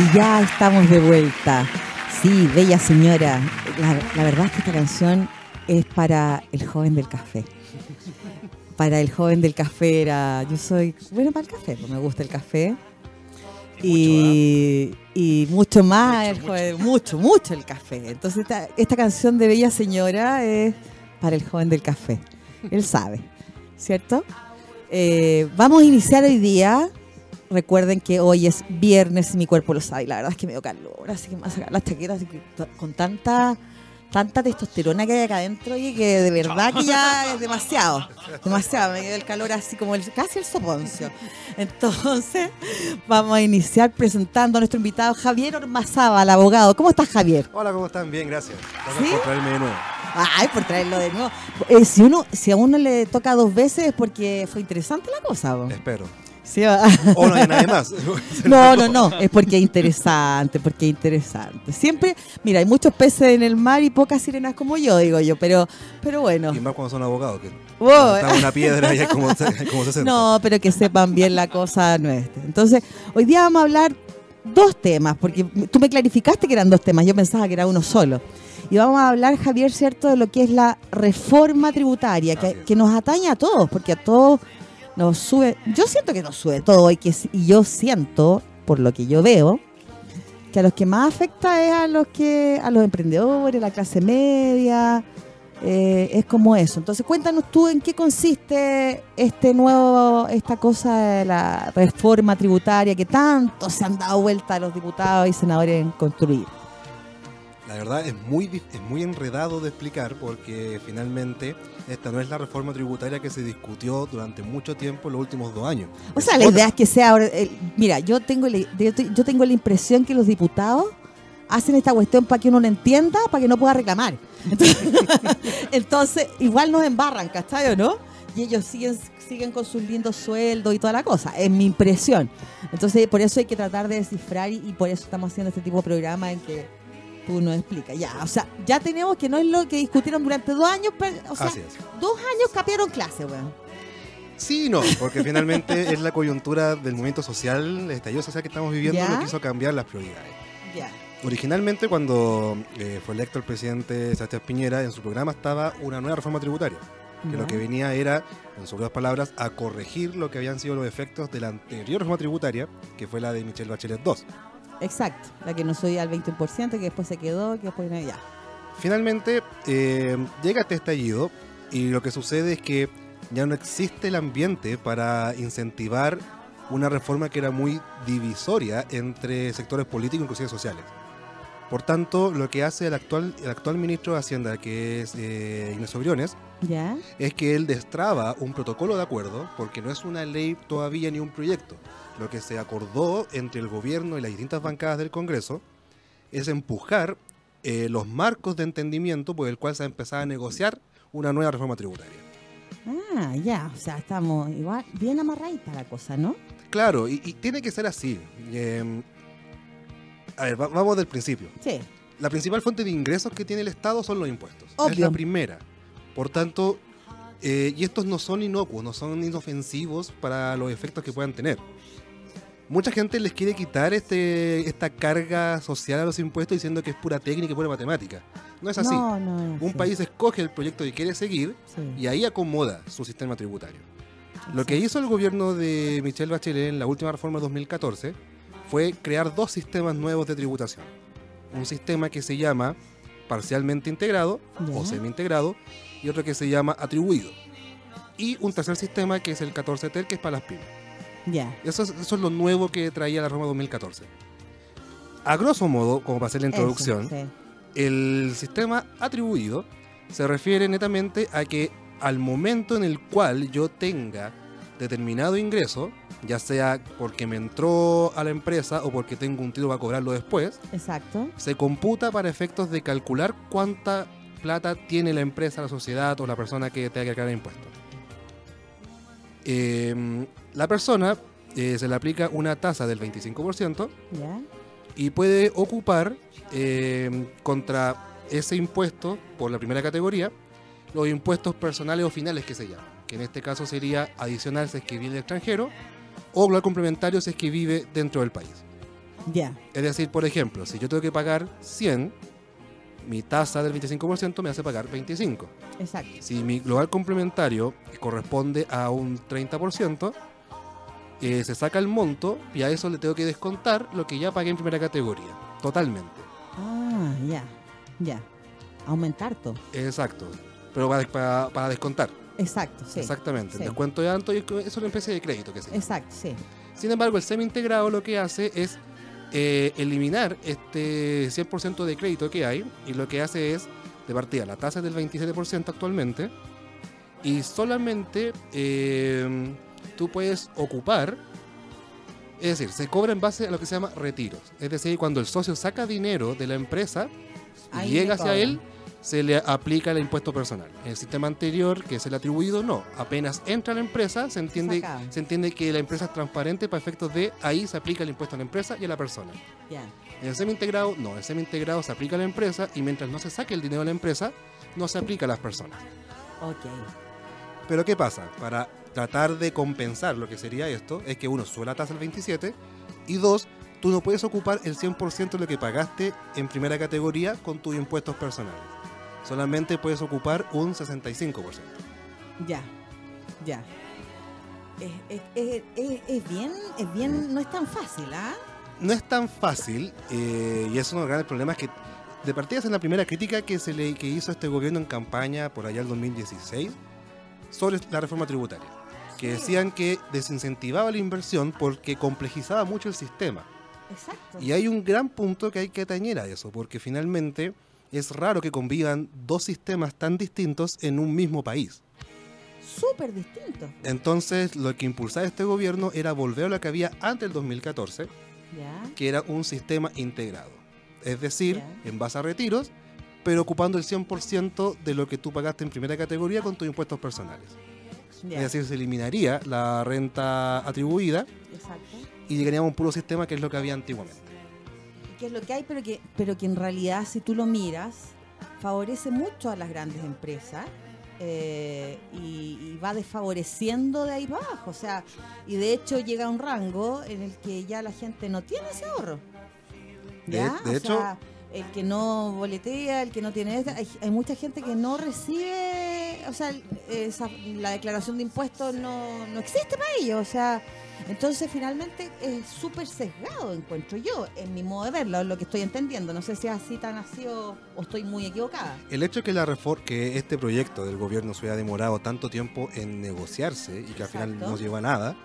Y ya estamos de vuelta. Sí, bella señora. La, verdad es que esta canción es para el joven del café. Para el joven del café era. Yo soy. Bueno, para el café, pues me gusta el café. Y, y mucho más, mucho, mucho, el café. Entonces, esta, esta canción de Bella Señora es para el joven del café. Él sabe, ¿cierto? Eh, vamos a iniciar hoy día Recuerden que hoy es viernes y mi cuerpo lo sabe. La verdad es que me dio calor, así que me voy a sacar las chaquetas con tanta tanta testosterona que hay acá adentro y que de verdad que ya es demasiado. Demasiado, me dio el calor así como el, casi el soponcio. Entonces, vamos a iniciar presentando a nuestro invitado Javier el abogado. ¿Cómo estás, Javier? Hola, ¿cómo están? Bien, gracias. Gracias por traerme de nuevo. Ay, por traerlo de nuevo. Eh, si, uno, si a uno le toca dos veces es porque fue interesante la cosa. Espero. O no hay nadie más. no, no, no, es porque es interesante, porque es interesante. Siempre, mira, hay muchos peces en el mar y pocas sirenas como yo, digo yo, pero, pero bueno. Y más cuando son abogados, que está una piedra y hay como, como 60. No, pero que sepan bien la cosa nuestra. Entonces, hoy día vamos a hablar dos temas, porque tú me clarificaste que eran dos temas, yo pensaba que era uno solo. Y vamos a hablar, Javier, ¿cierto?, de lo que es la reforma tributaria, que, que nos atañe a todos, porque a todos nos sube, yo siento que nos sube todo y, que, y yo siento, por lo que yo veo, que a los que más afecta es a los que a los emprendedores, la clase media, eh, es como eso. Entonces cuéntanos tú en qué consiste este nuevo, esta cosa de la reforma tributaria que tanto se han dado vuelta a los diputados y senadores en construir. La verdad es muy, es muy enredado de explicar porque finalmente esta no es la reforma tributaria que se discutió durante mucho tiempo en los últimos dos años. O sea, la idea es que sea ahora... mira, yo tengo, yo tengo la impresión que los diputados hacen esta cuestión para que uno no entienda, para que no pueda reclamar. Entonces, igual nos embarran, ¿cachai o no? Y ellos siguen, siguen con sus lindos sueldos y toda la cosa. Es mi impresión. Entonces, por eso hay que tratar de descifrar y, y por eso estamos haciendo este tipo de programa en que tú nos explicas. Ya, o sea, ya tenemos que no es lo que discutieron durante dos años, pero, o sea, dos años cambiaron clase, weón. Sí, no, porque finalmente es la coyuntura del movimiento social, el estallido social que estamos viviendo, lo que hizo cambiar las prioridades. Ya. Originalmente, cuando eh, fue electo el presidente Sebastián Piñera, en su programa estaba una nueva reforma tributaria, que lo que venía era, en sus dos palabras, a corregir lo que habían sido los efectos de la anterior reforma tributaria, que fue la de Michelle Bachelet II. Exacto, la que no subía al 20%, que después se quedó, que después ya. Finalmente, eh, llega este estallido y lo que sucede es que ya no existe el ambiente para incentivar una reforma que era muy divisoria entre sectores políticos, inclusive sociales. Por tanto, lo que hace el actual, el actual ministro de Hacienda, que es eh, Ignacio Briones, es que él destraba un protocolo de acuerdo, porque no es una ley todavía ni un proyecto. Lo que se acordó entre el gobierno y las distintas bancadas del Congreso es empujar eh, los marcos de entendimiento por el cual se ha empezado a negociar una nueva reforma tributaria. Ah, ya, o sea, estamos igual bien amarradita la cosa, ¿no? Claro, y, tiene que ser así. Em, a ver, vamos del principio. Sí. La principal fuente de ingresos que tiene el Estado son los impuestos. Es la primera. Por tanto, eh, y estos no son inocuos, no son inofensivos para los efectos que puedan tener. Mucha gente les quiere quitar este, esta carga social a los impuestos diciendo que es pura técnica y pura matemática. No es así. Un país escoge el proyecto que quiere seguir y ahí acomoda su sistema tributario. Lo que hizo el gobierno de Michelle Bachelet en la última reforma de 2014 fue crear dos sistemas nuevos de tributación. Un sistema que se llama parcialmente integrado o semi-integrado y otro que se llama atribuido. Y un tercer sistema que es el 14TEL, que es para las pymes. Ya. Eso, es, eso es lo nuevo que traía la reforma 2014. A grosso modo, como para hacer la introducción, el sistema atribuido se refiere netamente a que al momento en el cual yo tenga determinado ingreso, ya sea porque me entró a la empresa o porque tengo un título para cobrarlo después. Exacto. Se computa para efectos de calcular cuánta plata tiene la empresa, la sociedad o la persona que tenga que cargar impuestos. Em, la persona eh, se le aplica una tasa del 25% y puede ocupar em, contra ese impuesto por la primera categoría los impuestos personales o finales que se llaman que en este caso sería adicional si es que vive extranjero, o global complementario si es que vive dentro del país. Ya. Es decir, por ejemplo, si yo tengo que pagar 100, mi tasa del 25% me hace pagar 25. Exacto. Si mi global complementario corresponde a un 30%, eh, se saca el monto y a eso le tengo que descontar lo que ya pagué en primera categoría. Totalmente. Ah, ya. Ya. Aumentar todo. Exacto. Pero para, para, para descontar. Exacto, sí. Exactamente. Sí. El descuento de Anto y es una especie de crédito que se. Exacto, sí. Sin embargo, el semi-integrado lo que hace es eh, eliminar este 100% de crédito que hay y lo que hace es, de partida, la tasa es del 27% actualmente y solamente eh, tú puedes ocupar, es decir, se cobra en base a lo que se llama retiros. Es decir, cuando el socio saca dinero de la empresa y llega le hacia él, se le aplica el impuesto personal. En el sistema anterior, que es el atribuido, no. Apenas entra a la empresa, se entiende, se entiende que la empresa es transparente para efectos de ahí se aplica el impuesto a la empresa y a la persona. En el semi-integrado, no. En el semi-integrado se aplica a la empresa y mientras no se saque el dinero de la empresa, no se aplica a las personas. Ok. Pero ¿qué pasa? Para tratar de compensar lo que sería esto, es que uno sube la tasa al 27 y dos, tú no puedes ocupar el 100% de lo que pagaste en primera categoría con tus impuestos personales. Solamente puedes ocupar un 65%. Ya. Ya. Es, es- es- es- es bien, es bien, no es tan fácil, ¿ah? No es tan fácil eh, y es uno de los grandes problemas que de partida es la primera crítica que se le que hizo este gobierno en campaña por allá el 2016 sobre la reforma tributaria, que decían que desincentivaba la inversión porque complejizaba mucho el sistema. Exacto. Y hay un gran punto que hay que atañer a eso, porque finalmente es raro que convivan dos sistemas tan distintos en un mismo país. Súper distinto. Entonces, lo que impulsaba este gobierno era volver a lo que había antes del 2014, Ya. que era un sistema integrado. Es decir, Ya. en base a retiros, pero ocupando el 100% de lo que tú pagaste en primera categoría con tus impuestos personales. ya. Es decir, se eliminaría la renta atribuida Exacto. y llegaríamos a un puro sistema que es lo que había antiguamente. Que es lo que hay, pero que, pero que en realidad, si tú lo miras, favorece mucho a las grandes empresas. eh, y, y va desfavoreciendo de ahí para abajo. O sea, y de hecho llega a un rango en el que ya la gente no tiene ese ahorro. ¿Ya? de O hecho- sea, el que no boletea, el que no tiene... Hay, hay mucha gente que no recibe... O sea, esa- la declaración de impuestos no, no existe para ellos. O sea, entonces finalmente es súper sesgado, encuentro yo, en mi modo de verlo, es lo que estoy entendiendo. No sé si es así tan así o, o estoy muy equivocada. El hecho que la refor- que este proyecto del gobierno se haya demorado tanto tiempo en negociarse y que al final no llegó a nada,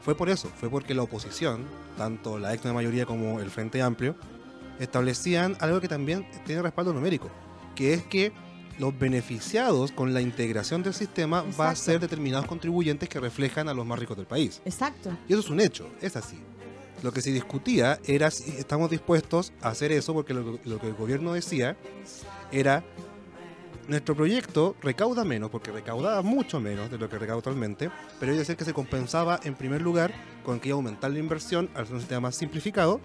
fue por eso, fue porque la oposición, tanto la ex mayoría como el Frente Amplio, establecían algo que también tiene respaldo numérico, que es que los beneficiados con la integración del sistema va a Exacto. ser determinados contribuyentes que reflejan a los más ricos del país. Exacto. Y eso es un hecho, es así. Lo que se discutía era si estamos dispuestos a hacer eso, porque lo, lo que el gobierno decía era, nuestro proyecto recauda menos, porque recaudaba mucho menos de lo que recauda actualmente, pero hay que decir que se compensaba en primer lugar con que iba a aumentar la inversión al ser un sistema más simplificado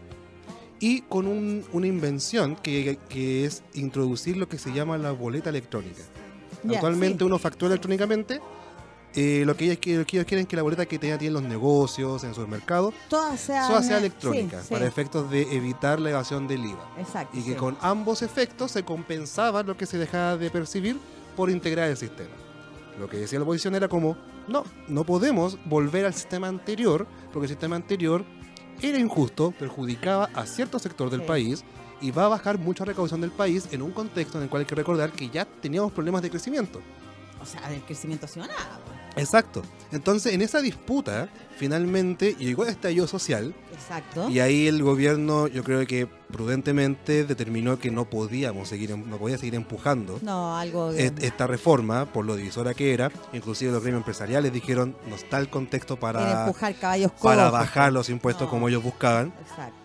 y con un- una invención que, que es introducir lo que se llama la boleta electrónica. Actualmente sí. uno factura electrónicamente. eh, lo, que ellos, que- quieren es que la boleta que tengan en los negocios, en sus mercados, Todas sean... toda sea electrónica, sí, sí. para efectos de evitar la evasión del IVA. Exacto. Y que con ambos efectos se compensaba lo que se dejaba de percibir por integrar el sistema. Lo que decía la oposición era como, no, no podemos volver al sistema anterior, porque el sistema anterior era injusto, perjudicaba a cierto sector del Sí. país y va a bajar mucha recaudación del país en un contexto en el cual hay que recordar que ya teníamos problemas de crecimiento. O sea, del crecimiento ha sido nada. pues. Exacto. Entonces, en esa disputa, finalmente llegó el estallido social Exacto. y ahí el gobierno, yo creo que prudentemente determinó que no podíamos seguir, em, no podía seguir empujando No, algo... est- esta reforma por lo divisora que era. Inclusive los gremios empresariales dijeron, no está el contexto para, empujar caballos para bajar los impuestos No. como ellos buscaban. Exacto.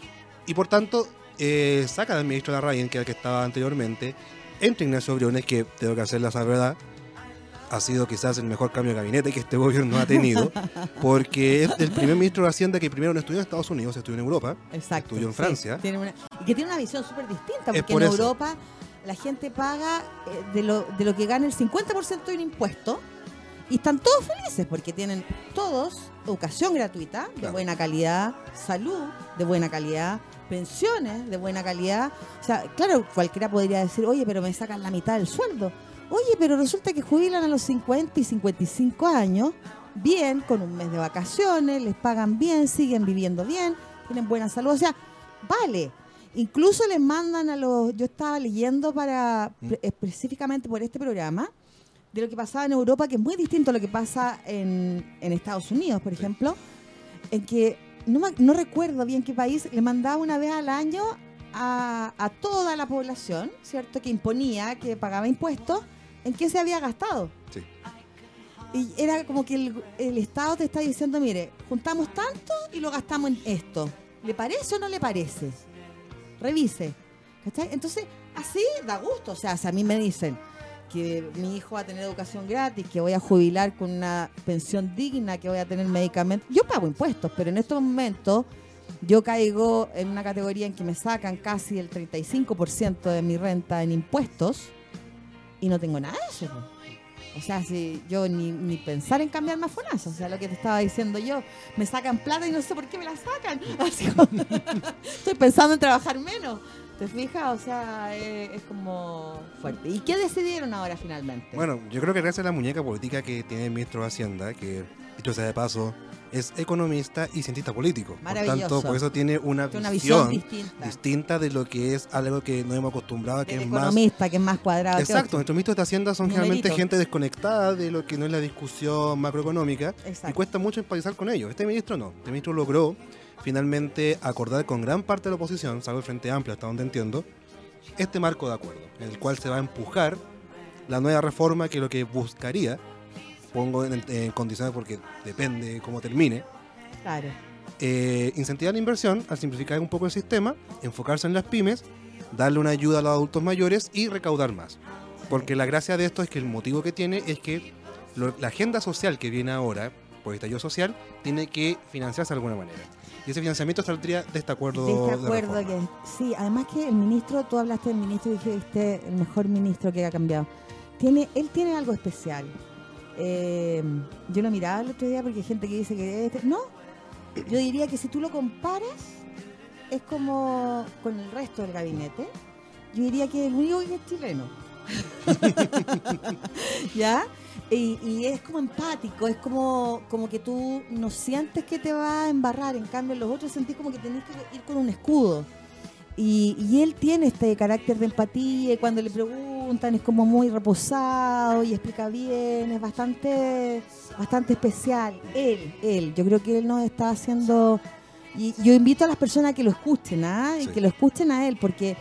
Y por tanto, eh, saca del ministro Larraín, que era el que estaba anteriormente, entra Ignacio Briones, que tengo que hacerle esa verdad, ha sido quizás el mejor cambio de gabinete que este gobierno ha tenido, porque es el primer ministro de Hacienda que primero no estudió en Estados Unidos, estudió en Europa, Exacto. Estudió en sí. Francia. Tiene una- y que tiene una visión súper distinta, porque por en eso. Europa la gente paga eh, de, lo, de lo que gana el 50% de un impuesto y están todos felices porque tienen todos educación gratuita, de Claro. buena calidad, salud de buena calidad, pensiones de buena calidad. O sea, claro, cualquiera podría decir, oye, pero me sacan la mitad del sueldo. Oye, pero resulta que jubilan a los 50 y 55 años, bien, con un mes de vacaciones, les pagan bien, siguen viviendo bien, tienen buena salud. O sea, vale. Incluso les mandan a los. Yo estaba leyendo para mm. específicamente por este programa de lo que pasaba en Europa, que es muy distinto a lo que pasa en, en Estados Unidos, por ejemplo, en que no, no recuerdo bien qué país le mandaba una vez al año a, a toda la población, ¿cierto? Que imponía, que pagaba impuestos en qué se había gastado. Sí. Y era como que el, Estado te está diciendo, mire, juntamos tanto y lo gastamos en esto. ¿Le parece o no le parece? Revise. Entonces, así da gusto. O sea, si a mí me dicen que mi hijo va a tener educación gratis, que voy a jubilar con una pensión digna, que voy a tener medicamentos, yo pago impuestos, pero en estos momentos yo caigo en una categoría en que me sacan casi el 35% de mi renta en impuestos y no tengo nada de eso. O sea, si yo ni, ni pensar en cambiar más FONASA, o sea, lo que te estaba diciendo yo, me sacan plata y no sé por qué me la sacan. estoy pensando en trabajar menos. ¿Te fijas? O sea, es, como fuerte. ¿Y qué decidieron ahora finalmente? Bueno, yo creo que gracias a la muñeca política que tiene el ministro de Hacienda, que, dicho sea de paso, es economista y cientista político. Por tanto, por eso tiene una, visión, distinta. de lo que es algo que no hemos acostumbrado, que es economista, más... que es más cuadrado. Exacto, nuestros ministros de Hacienda son generalmente gente desconectada de lo que no es la discusión macroeconómica y cuesta mucho empatizar con ellos. Este ministro no, este ministro logró finalmente acordar con gran parte de la oposición, salvo el Frente Amplio hasta donde entiendo, este marco de acuerdo, en el cual se va a empujar la nueva reforma que lo que buscaría pongo en, condiciones porque depende cómo termine. Claro. Eh, incentivar la inversión al simplificar un poco el sistema, enfocarse en las pymes, darle una ayuda a los adultos mayores y recaudar más. Porque la gracia de esto es que el motivo que tiene es que la agenda social que viene ahora, por estallido social, tiene que financiarse de alguna manera. Y ese financiamiento saldría de este acuerdo. De este acuerdo que, sí, además que el ministro, tú hablaste del ministro y dijiste el mejor ministro que ha cambiado. Tiene, él tiene algo especial. Eh, yo lo miraba el otro día porque hay gente que dice que este, no, yo diría que si tú lo comparas es como con el resto del gabinete, yo diría que el único que es chileno. ¿Ya? Y, es como empático, es como, como que tú no sientes que te va a embarrar, en cambio los otros sentís como que tenés que ir con un escudo. Y, él tiene este carácter de empatía y cuando le preguntan es como muy reposado y explica bien, es bastante, bastante especial. Él, él, yo creo que él nos está haciendo... Y yo invito a las personas a que lo escuchen, ¿ah? Y que lo escuchen a él, porque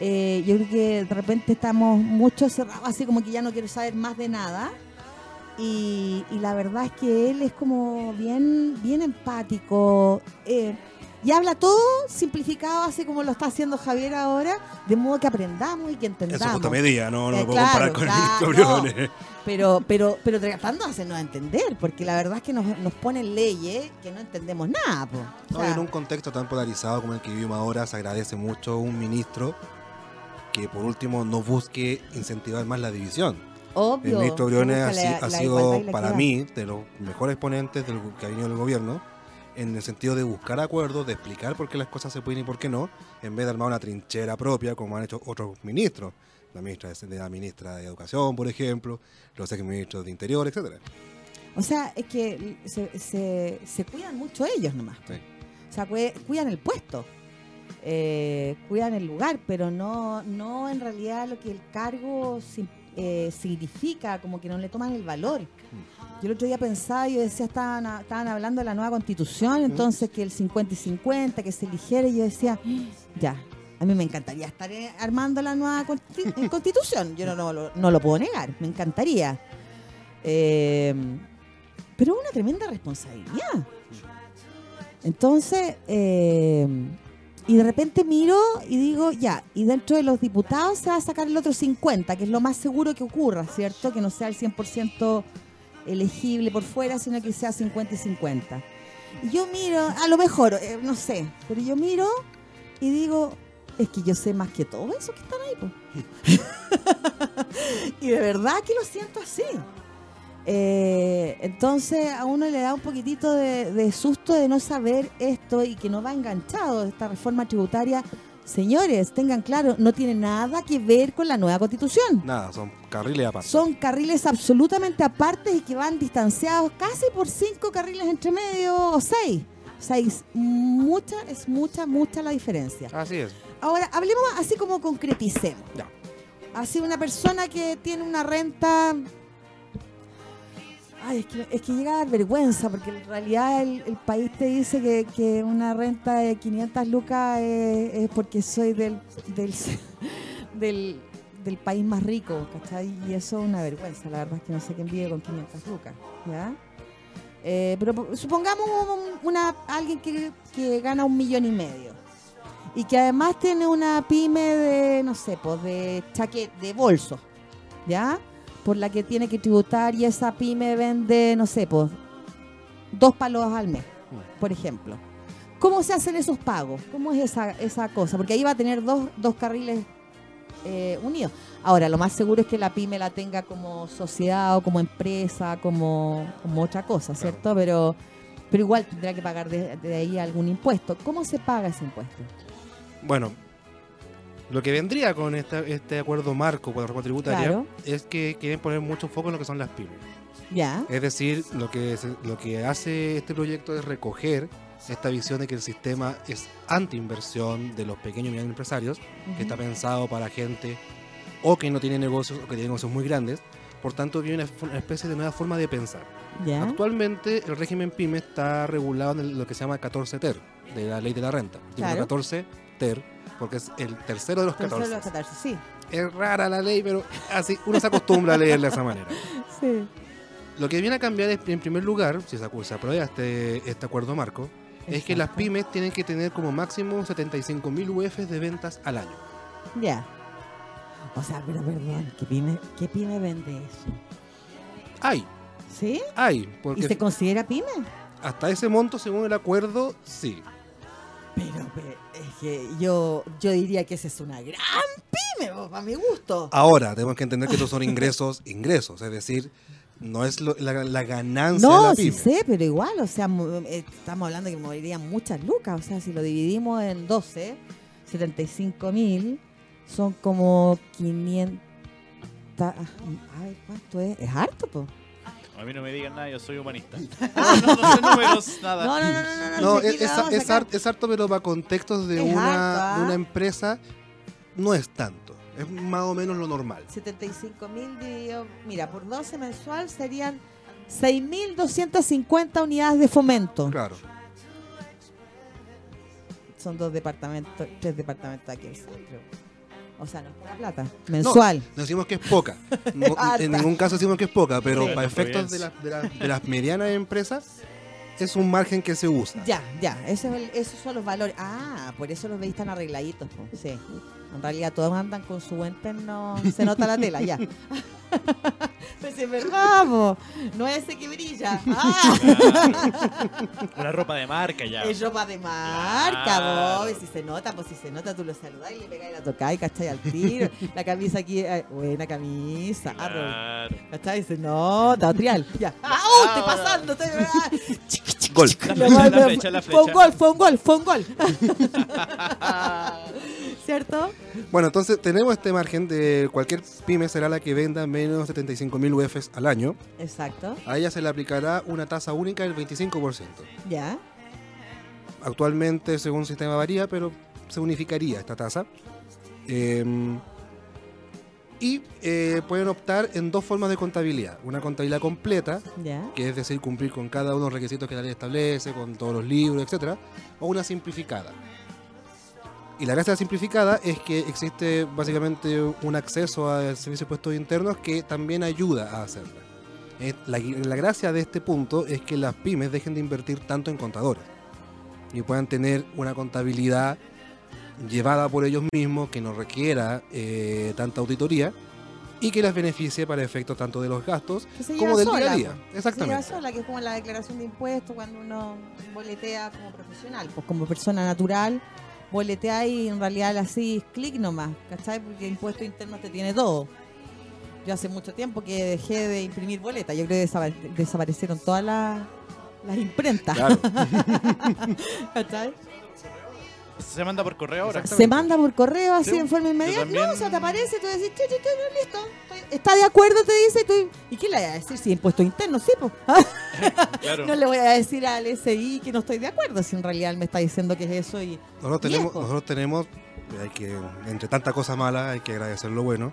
eh, yo creo que de repente estamos mucho cerrados, así como que ya no quiero saber más de nada. Y, la verdad es que él es como bien, bien empático. Eh, y habla todo simplificado, así como lo está haciendo Javier ahora, de modo que aprendamos y que entendamos. Eso es medida, no, no lo puedo comparar con el pero, pero, pero tratando de hacernos entender, porque la verdad es que nos, nos ponen leyes que no entendemos nada. no, en un contexto tan polarizado como el que vivimos ahora, se agradece mucho un ministro que por último no busque incentivar más la división. Obvio. El ministro Briones ha, sido para mí de los mejores ponentes del que ha venido el gobierno en el sentido de buscar acuerdos, de explicar por qué las cosas se pueden y por qué no, en vez de armar una trinchera propia como han hecho otros ministros, la ministra de, la ministra de Educación, por ejemplo, los exministros de Interior, etcétera. O sea, es que se, se, cuidan mucho ellos nomás. O sea, cuidan el puesto. Eh, cuidan el lugar, pero no, no en realidad lo que el cargo eh, significa, como que no le toman el valor. Mm. Yo el otro día pensaba, yo decía, estaban, estaban hablando de la nueva constitución, entonces que el 50 y 50, que se eligiera, y yo decía, ya, a mí me encantaría estar eh, armando la nueva constitución, yo no, no, lo puedo negar, me encantaría. Em, pero es una tremenda responsabilidad. Entonces, em, y de repente miro y digo, ya, y dentro de los diputados se va a sacar el otro 50, que es lo más seguro que ocurra, ¿cierto? Que no sea el 100% elegible por fuera, sino que sea 50 y 50. Y yo miro, a lo mejor, eh, no sé, pero yo miro y digo, es que yo sé más que todo eso que están ahí. y de verdad que lo siento así. Eh, entonces a uno le da un poquitito de, susto de no saber esto y que no va enganchado esta reforma tributaria. Señores, tengan claro, no tiene nada que ver con la nueva constitución. Nada, son carriles aparte. Son carriles absolutamente apartes y que van distanciados casi por cinco carriles entre medio o seis. Seis. Mucha, es mucha, mucha la diferencia. Así es. Ahora, hablemos así como concreticemos. Ya. Así una persona que tiene una renta Ay, es que, llega a dar vergüenza, porque en realidad el, país te dice que, una renta de 500 lucas es, porque soy del, del, del, país más rico, ¿cachai? Y eso es una vergüenza, la verdad es que no sé quién vive con 500 lucas, ¿ya? Eh, pero supongamos una, alguien que, que gana un millón y medio y que además tiene una pyme de, no sé, pues de chaquet, de bolso, ¿ya? Por la que tiene que tributar y esa pyme vende, no sé, pues, dos palos al mes, por ejemplo. ¿Cómo se hacen esos pagos? ¿Cómo es esa, esa cosa? Porque ahí va a tener dos, dos carriles eh, unidos. Ahora, lo más seguro es que la pyme la tenga como sociedad o como empresa, como, como otra cosa, ¿cierto? Pero, pero igual tendrá que pagar de, de ahí algún impuesto. ¿Cómo se paga ese impuesto? Bueno, lo que vendría con este acuerdo marco por la reforma tributaria es que quieren poner mucho foco en lo que son las pymes. Ya. Es decir, lo que, lo que hace este proyecto es recoger esta visión de que el sistema es anti-inversión de los pequeños y medianos empresarios, que está pensado para gente o que no tiene negocios o que tiene negocios muy grandes. Por tanto, viene una, especie de nueva forma de pensar. Actualmente, el régimen PYME está regulado en lo que se llama 14 TER, de la ley de la renta. Claro. 14 TER porque es el tercero de los 14. De los 14 sí. Es rara la ley, pero así uno se acostumbra a leerla de esa manera. Sí. Lo que viene a cambiar es, en primer lugar, si se aprueba este, este acuerdo marco, es que las pymes tienen que tener como máximo 75 mil UFs de ventas al año. Ya. O sea, pero perdón, ¿qué pyme, ¿qué pyme vende eso? Hay. ¿Sí? Hay. Porque ¿Y se considera pyme? Hasta ese monto, según el acuerdo, sí. Pero, es que yo, yo diría que esa es una gran pyme, a mi gusto. Ahora, tenemos que entender que estos son ingresos, ingresos, es decir, no es la, ganancia no, de la pyme. sí sé, pero igual, o sea, eh, estamos hablando de que morirían muchas lucas, o sea, si lo dividimos en 12, 75 mil, son como 500... A ver, ¿cuánto es? Es harto, pues. A mí no me digan nada, yo soy humanista. no, no, sé números, nada. No, no, no, no. es, es, harto, pero para contextos de, una, ¿ah? una empresa no es tanto. Es más o menos lo normal. 75 mil dividido, mira, por 12 mensual serían 6.250 unidades de fomento. Claro. Son dos departamentos, tres departamentos aquí. O sea, no es poca plata. Mensual. No, decimos que es poca. en ningún caso decimos que es poca, pero para efectos de, de, las medianas empresas es un margen que se usa. Ya, ya. Eso esos son los valores. Ah, por eso los veis tan arregladitos. Sí. En realidad todos andan con su buen no Se nota la tela, ya. pues es verdad, no es ese que brilla. Ah. Una ropa de marca ya. Es ropa de marca, vos. Si se nota, pues si se nota, tú lo saludás y le pegáis la tocáis, ¿cachai? Al tiro. La camisa aquí, eh, buena camisa. Ah, claro. ¿cachai? Se nota, trial. Ya. ¡Ah! ¡Oh! Estoy pasando. Estoy... Gol. Fue un gol, fue un gol, fue un gol. ¿Cierto? Bueno, entonces tenemos este margen de cualquier pyme será la que venda menos de 75 mil UFs al año. Exacto. A ella se le aplicará una tasa única del 25%. Ya. Actualmente, según el sistema varía, pero se unificaría esta tasa. Em, y eh, pueden optar en dos formas de contabilidad. Una contabilidad completa, que es decir, cumplir con cada uno de los requisitos que la ley establece, con todos los libros, etc. O una simplificada. Y la gracia de la simplificada es que existe básicamente un acceso al servicio de puestos internos que también ayuda a hacerla. La, la gracia de este punto es que las pymes dejen de invertir tanto en contadores y puedan tener una contabilidad llevada por ellos mismos, que no requiera eh, tanta auditoría y que las beneficie para efectos tanto de los gastos como del día a día. Exactamente. Se sola, que es como la declaración de impuestos cuando uno boletea como profesional, pues como persona natural boletea y en realidad así clic nomás, ¿cachai? Porque impuesto interno te tiene todo. Yo hace mucho tiempo que dejé de imprimir boletas. Yo creo que desapa- desaparecieron todas las, las imprentas. Claro. ¿Cachai? Se manda por correo ahora. Se manda por correo así Sí, en forma inmediata. también- No, o sea, te aparece, tú decís, "Chu, chu, chu, no, listo. ¿Está de acuerdo? Te dice. Tú, ¿Y qué le voy a decir si impuesto interno? Sí, pues. Claro. No le voy a decir al SI que no estoy de acuerdo si en realidad él me está diciendo que es eso y Nosotros tenemos, nosotros tenemos, hay que, entre tantas cosas malas, hay que agradecer lo bueno.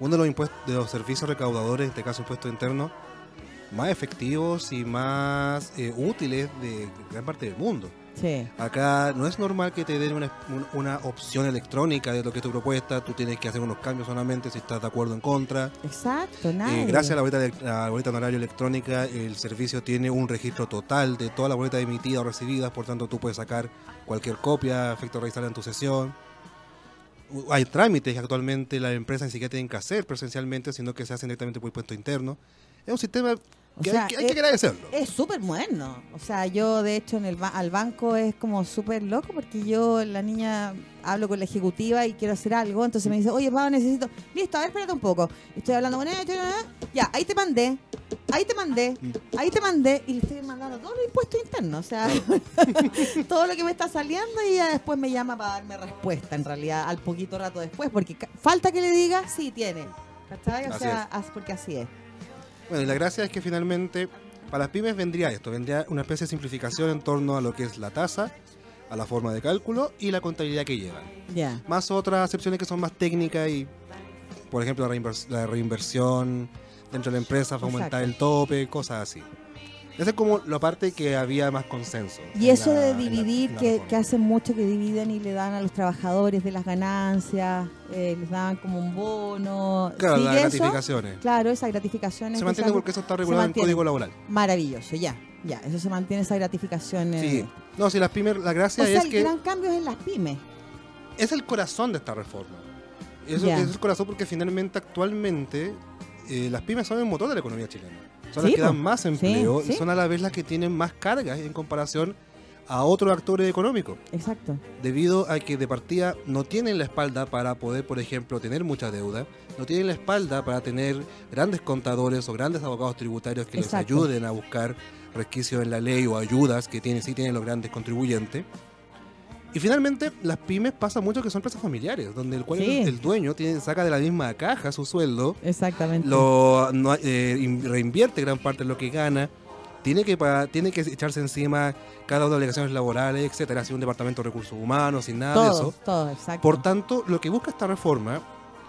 Uno de los impuestos, de los servicios recaudadores, en este caso impuestos internos, más efectivos y más eh, útiles de gran parte del mundo. Sí. Acá no es normal que te den una, un- una opción electrónica de lo que es tu propuesta, tú tienes que hacer unos cambios solamente si estás de acuerdo o en contra. Exacto, nada. Eh, gracias a la boleta, de- a la boleta de honorario electrónica, el servicio tiene un registro total de todas las boletas emitidas o recibidas, por tanto tú puedes sacar cualquier copia, efecto revisarla en tu sesión. Hay trámites que actualmente las empresas ni siquiera tienen que hacer presencialmente, sino que se hacen directamente por impuesto interno. Es un sistema O que sea, hay, que, hay que es- agradecerlo. Es súper bueno. O sea, yo de hecho en el ba- al banco es como súper loco porque yo, la niña, hablo con la ejecutiva y quiero hacer algo. Entonces me dice, oye, Pablo, necesito. Listo, a ver, espérate un poco. Estoy hablando con ella. Ya, ahí te mandé. Ahí te mandé. Ahí te mandé. Y le estoy mandando todos los impuestos internos. O sea, todo lo que me está saliendo y ella después me llama para darme respuesta, en realidad, al poquito rato después. Porque falta que le diga, sí, tiene. ¿Cachai? O Así sea, porque así es. Bueno, y la gracia es que finalmente para las pymes vendría esto, vendría una especie de simplificación en torno a lo que es la tasa, a la forma de cálculo y la contabilidad que llevan. Ya. Más otras excepciones que son más técnicas y, por ejemplo, la, reinvers- la reinversión dentro de la empresa, para aumentar el tope, cosas así. Esa es como la parte que había más consenso. Y eso la- de en la- dividir, en la que, hacen mucho que dividen y le dan a los trabajadores de las ganancias, eh, les dan como un bono. Claro, ¿Sigue las eso? gratificaciones. Claro, esas gratificaciones. Se mantiene porque eso está regulado en el. Código Laboral. Maravilloso, ya, ya, eso se mantiene, esa gratificación. Sí. No, si las pymes, la O gracia sea, es el que gran cambio es en las pymes. es el corazón de esta reforma. Eso es el corazón porque finalmente actualmente eh, las pymes son el motor de la economía chilena. Son Sí, las que dan más Sí, empleo y son a la vez las que tienen más cargas en comparación a otros actores económicos. Exacto. Debido a que de partida no tienen la espalda para poder, por ejemplo, tener mucha deuda, no tienen la espalda para tener grandes contadores o grandes abogados tributarios que Exacto. les ayuden a buscar resquicios en la ley o ayudas que tienen, sí tienen los grandes contribuyentes. Y finalmente, las pymes pasa mucho que son empresas familiares, donde el cual Sí. el, el dueño tiene, saca de la misma caja su sueldo, Exactamente. lo no, eh, in- reinvierte gran parte de lo que gana, tiene que tiene que echarse encima cada una de las obligaciones laborales, etcétera, así un departamento de recursos humanos, sin nada de eso. todo, exacto. Por tanto, lo que busca esta reforma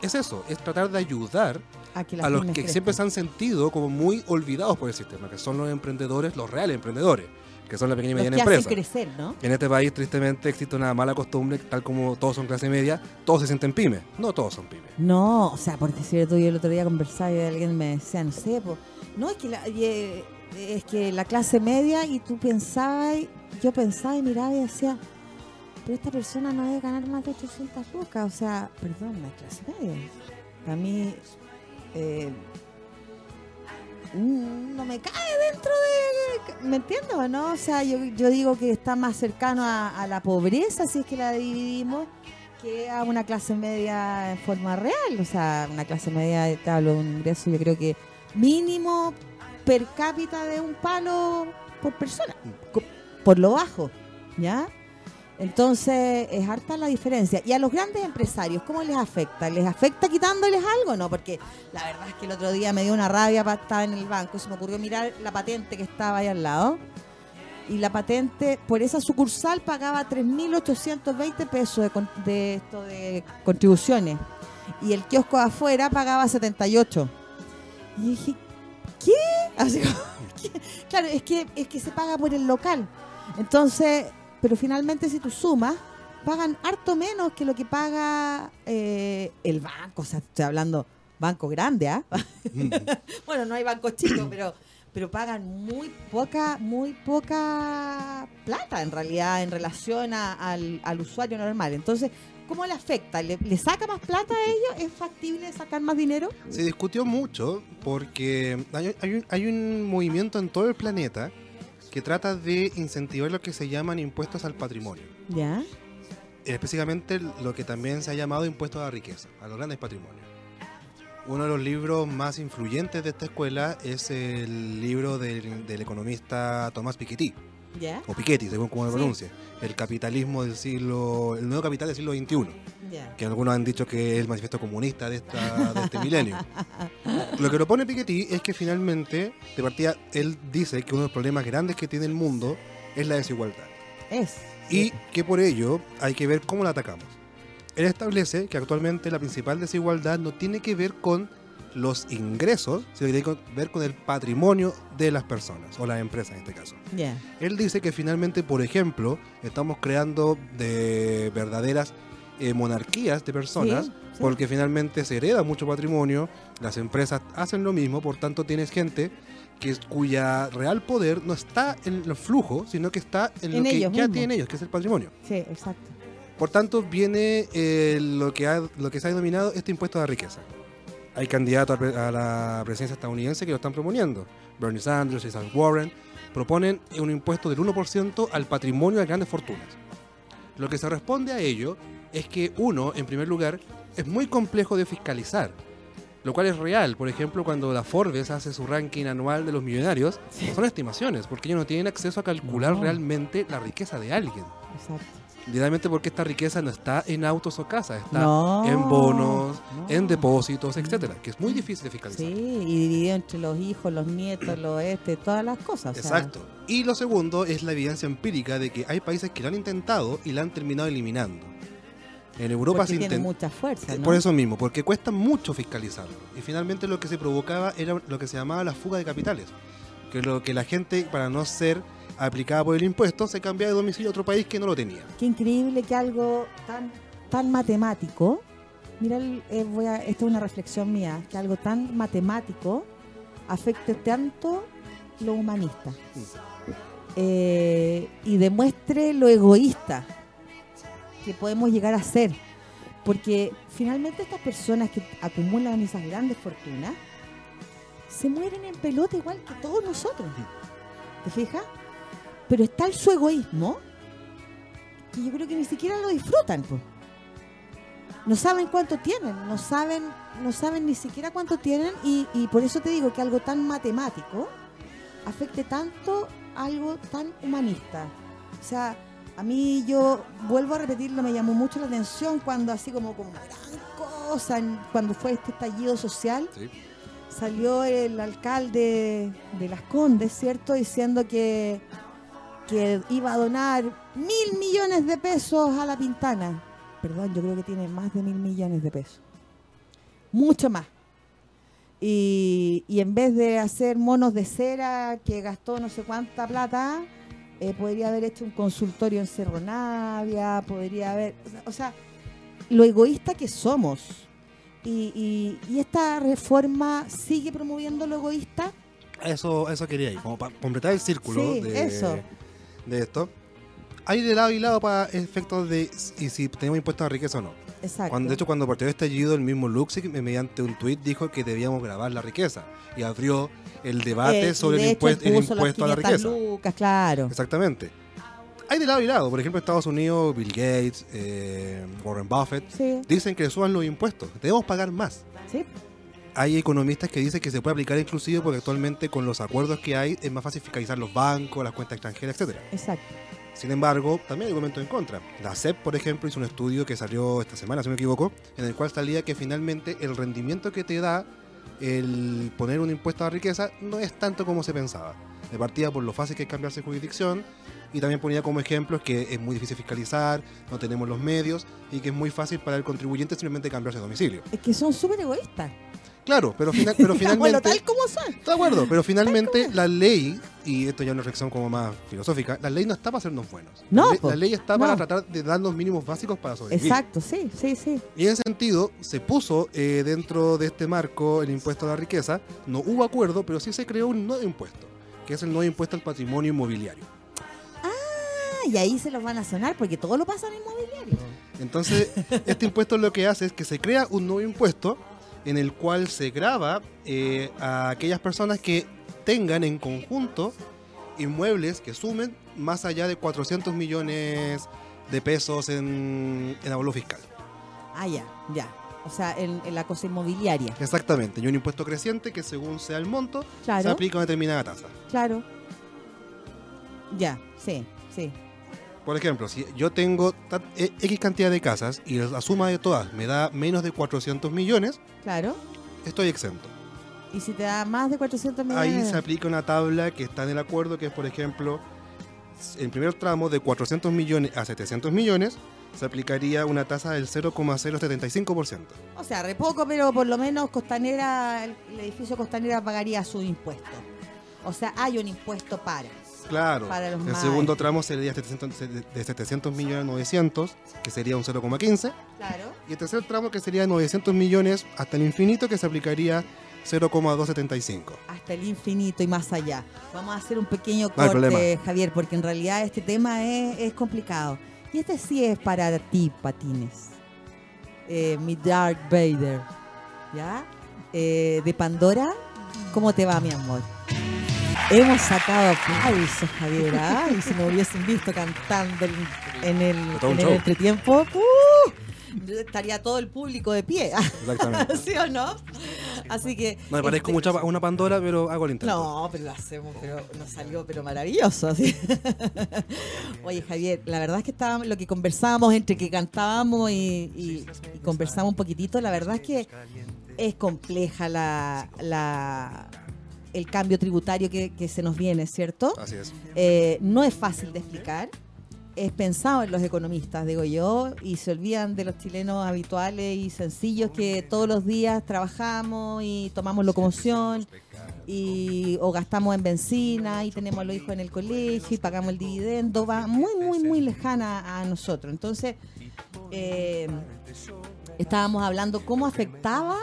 es eso, es tratar de ayudar a que las a los que crezcan. siempre se han sentido como muy olvidados por el sistema, que son los emprendedores, los reales emprendedores, que son la pequeña y Los mediana que empresa. crecer, ¿no? En este país, tristemente, existe una mala costumbre, tal como todos son clase media, todos se sienten pymes. No todos son pymes. No, o sea, porque cierto, yo el otro día conversaba y alguien me decía, no sé, po, no, es que, la, eh, es que la clase media y tú pensabas, yo pensaba y miraba y decía, pero esta persona no debe ganar más de 800 lucas, o sea, perdón, la clase media. A mí eh, no me cae dentro de... ¿Me entiendes o no? O sea, yo, yo digo que está más cercano a, la pobreza si es que la dividimos que a una clase media en forma real. O sea, una clase media, te hablo de un ingreso, yo creo que mínimo per cápita de un palo por persona, por lo bajo, ¿ya? Entonces, es harta la diferencia. Y a los grandes empresarios, ¿cómo les afecta? ¿Les afecta quitándoles algo? No, porque la verdad es que el otro día me dio una rabia para estar en el banco. Se me ocurrió mirar la patente que estaba ahí al lado. Y la patente, por esa sucursal, pagaba 3.820 pesos de, con- de esto de contribuciones. Y el kiosco afuera pagaba 78. Y dije, ¿qué? Así. Claro, es que, es que se paga por el local. Entonces, pero finalmente si tú sumas, pagan harto menos que lo que paga eh, el banco. O sea, estoy hablando banco grande, ¿ah? bueno, no hay bancos chicos, pero pero pagan muy poca, muy poca plata en realidad en relación a- al, al usuario normal. Entonces, ¿cómo le afecta? ¿Le, le saca más plata a ellos? ¿Es factible sacar más dinero? Se discutió mucho porque hay, hay un, hay un movimiento en todo el planeta que trata de incentivar lo que se llaman impuestos al patrimonio. ¿Ya? Específicamente lo que también se ha llamado impuestos a la riqueza, a los grandes patrimonios. Uno de los libros más influyentes de esta escuela es el libro del, del economista Tomás Piketty, ¿Ya? o Piketty, según cómo se Sí. pronuncia. El capitalismo del siglo, el nuevo capital del siglo XXI, Ya. que algunos han dicho que es el manifiesto comunista de, esta, de este milenio. Lo que lo pone Piketty es que finalmente, de partida, él dice que uno de los problemas grandes que tiene el mundo es la desigualdad. Es. y que por ello hay que ver cómo la atacamos. Él establece que actualmente la principal desigualdad no tiene que ver con los ingresos, sino que tiene que ver con el patrimonio de las personas, o las empresas en este caso. Ya. Él dice que finalmente, por ejemplo, estamos creando de verdaderas eh, monarquías de personas, Sí, sí. porque finalmente se hereda mucho patrimonio, las empresas hacen lo mismo, por tanto tienes gente que cuya real poder no está en el flujo, sino que está en, En lo que ya mismos. tienen ellos, que es el patrimonio. Sí, exacto. Por tanto, viene eh, lo, que ha- lo que se ha denominado este impuesto a la riqueza. Hay candidatos a, a la presidencia estadounidense que lo están proponiendo. Bernie Sanders y Elizabeth Warren proponen un impuesto del 1% al patrimonio de grandes fortunas. Lo que se responde a ello es que uno, en primer lugar, es muy complejo de fiscalizar, lo cual es real. Por ejemplo, cuando la Forbes hace su ranking anual de los millonarios, son estimaciones, porque ellos no tienen acceso a calcular No. realmente la riqueza de alguien. Exacto. Literalmente porque esta riqueza no está en autos o casas, está No, en bonos, no. en depósitos, etcétera, que es muy difícil de fiscalizar. Sí, y dividido entre los hijos, los nietos, los este, todas las cosas. o sea, Exacto. Y lo segundo es la evidencia empírica de que hay países que lo han intentado y la han terminado eliminando. En Europa porque se tiene intenta. mucha fuerza, ¿no? Por eso mismo, porque cuesta mucho fiscalizarlo. Y finalmente lo que se provocaba era lo que se llamaba la fuga de capitales. Que lo que la gente, para no ser aplicada por el impuesto, se cambiaba de domicilio a otro país que no lo tenía. Qué increíble que algo tan, tan matemático, mira, eh, voy a, esta es una reflexión mía, que algo tan matemático afecte tanto lo humanista Eh, y demuestre lo egoísta que podemos llegar a ser. Porque finalmente estas personas que acumulan esas grandes fortunas se mueren en pelota igual que todos nosotros. ¿Te fijas? Pero está su egoísmo que yo creo que ni siquiera lo disfrutan. po. No saben cuánto tienen, no saben, no saben ni siquiera cuánto tienen y, y por eso te digo que algo tan matemático afecte tanto algo tan humanista. O sea, a mí yo vuelvo a repetirlo, me llamó mucho la atención cuando así como como una gran cosa, cuando fue este estallido social, ¿sí? salió el alcalde de Las Condes, ¿cierto? Diciendo que, que iba a donar mil millones de pesos a la Pintana. Perdón, yo creo que tiene más de mil millones de pesos. Mucho más. Y, y en vez de hacer monos de cera que gastó no sé cuánta plata, eh, podría haber hecho un consultorio en Cerro Navia, podría haber... o sea- lo egoísta que somos. Y, y- y esta reforma sigue promoviendo lo egoísta. Eso, eso quería ir, como para completar el círculo Sí, de, eso. de esto. Hay de lado y lado para efectos de y si tenemos impuestos a riqueza o no. Exacto. Cuando, de hecho, cuando partió el estallido, el mismo Luxic, me- mediante un tuit, dijo que debíamos grabar la riqueza y abrió el debate Eh, sobre de el, hecho, impuesto, el impuesto a la 500 riqueza. lucas, claro. Exactamente. Hay de lado y lado. Por ejemplo, Estados Unidos, Bill Gates, eh, Warren Buffett, Sí, dicen que suban los impuestos. Debemos pagar más. sí. Hay economistas que dicen que se puede aplicar inclusive porque actualmente con los acuerdos que hay es más fácil fiscalizar los bancos, las cuentas extranjeras, etcétera. Exacto. Sin embargo, también hay argumentos en contra. La CEP, por ejemplo, hizo un estudio que salió esta semana, si no me equivoco, en el cual salía que finalmente el rendimiento que te da el poner un impuesto a la riqueza no es tanto como se pensaba. De por lo fácil que es cambiarse de jurisdicción y también ponía como ejemplos que es muy difícil fiscalizar, no tenemos los medios y que es muy fácil para el contribuyente simplemente cambiarse de domicilio. Es que son súper egoístas. Claro, pero, final- pero Bueno, finalmente... tal como son. Estoy de acuerdo, pero finalmente la ley, y esto ya es una reflexión como más filosófica, la ley no está para hacernos buenos. No, la, ley, po, la ley está no. para tratar de darnos mínimos básicos para sobrevivir. Exacto, sí, sí, sí. Y en ese sentido, se puso eh, dentro de este marco el impuesto a la riqueza. No hubo acuerdo, pero sí se creó un nuevo impuesto, que es el nuevo impuesto al patrimonio inmobiliario. Ah, y ahí se los van a sonar porque todo lo pasan en inmobiliario. Entonces, este impuesto lo que hace es que se crea un nuevo impuesto en el cual se graba eh, a aquellas personas que tengan en conjunto inmuebles que sumen más allá de 400 millones de pesos en, en avalúo fiscal. Ah, ya, ya. O sea, en, en la cosa inmobiliaria. Exactamente. Y un impuesto creciente que según sea el monto, se aplica una determinada tasa. claro. Ya, sí, sí. Por ejemplo, si yo tengo e- X cantidad de casas y la suma de todas me da menos de 400 millones, Claro. estoy exento. Y si te da más de 400 millones. Ahí se aplica una tabla que está en el acuerdo, que es, por ejemplo, en primer tramo de 400 millones a 700 millones, se aplicaría una tasa del 0,075%. O sea, re poco, pero por lo menos Costanera, el edificio Costanera pagaría su impuesto. O sea, hay un impuesto para. Claro, Para los el segundo tramo sería 700 de 700 millones a 900, que sería un 0,15, Claro. y el tercer tramo que sería 900 millones hasta el infinito, que se aplicaría 0,275. Hasta el infinito y más allá. Vamos a hacer un pequeño corte. Javier, porque en realidad este tema es, es complicado. Y este sí es para ti, Patines. Eh, mi Dark Vader. ¿Ya? Eh, de Pandora. ¿Cómo te va, mi amor? Hemos sacado aplausos, Javier. ¿ah? Y si me hubiesen visto cantando en, el, en entretiempo, ¡uh! estaría todo el público de pie. Exactamente. ¿Sí o no? Así que. No me parezco este- mucho a una Pandora, pero hago el intento. no, pero lo hacemos, pero nos salió pero maravilloso. así. Oye, Javier, la verdad es que estábamos, lo que conversábamos entre que cantábamos y, y- y conversamos un poquitito, la verdad es que es compleja la, la- el cambio tributario que, que se nos viene, ¿cierto? Así es. Eh, no es fácil de explicar. Es pensado en los economistas, digo yo, y se olvidan de los chilenos habituales y sencillos que todos los días trabajamos y tomamos locomoción y o gastamos en benzina y tenemos a los hijos en el colegio y pagamos el dividendo, va muy, muy, muy lejana a nosotros. Entonces, eh, estábamos hablando cómo afectaba,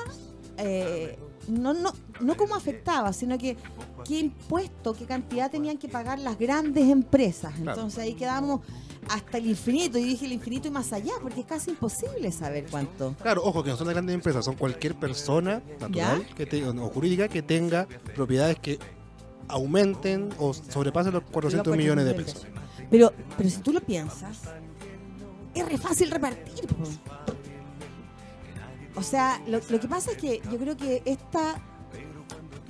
eh, no, no, no cómo afectaba, sino que qué impuesto, qué cantidad tenían que pagar las grandes empresas. Entonces ahí quedamos hasta el infinito, y dije el infinito y más allá, porque es casi imposible saber cuánto. Claro, ojo que no son las grandes empresas, son cualquier persona natural que te- o jurídica que tenga propiedades que aumenten o sobrepasen los 400 Los millones de 400 pesos. Pero, pero si tú lo piensas, es re fácil repartir. po. O sea, lo, lo que pasa es que yo creo que esta,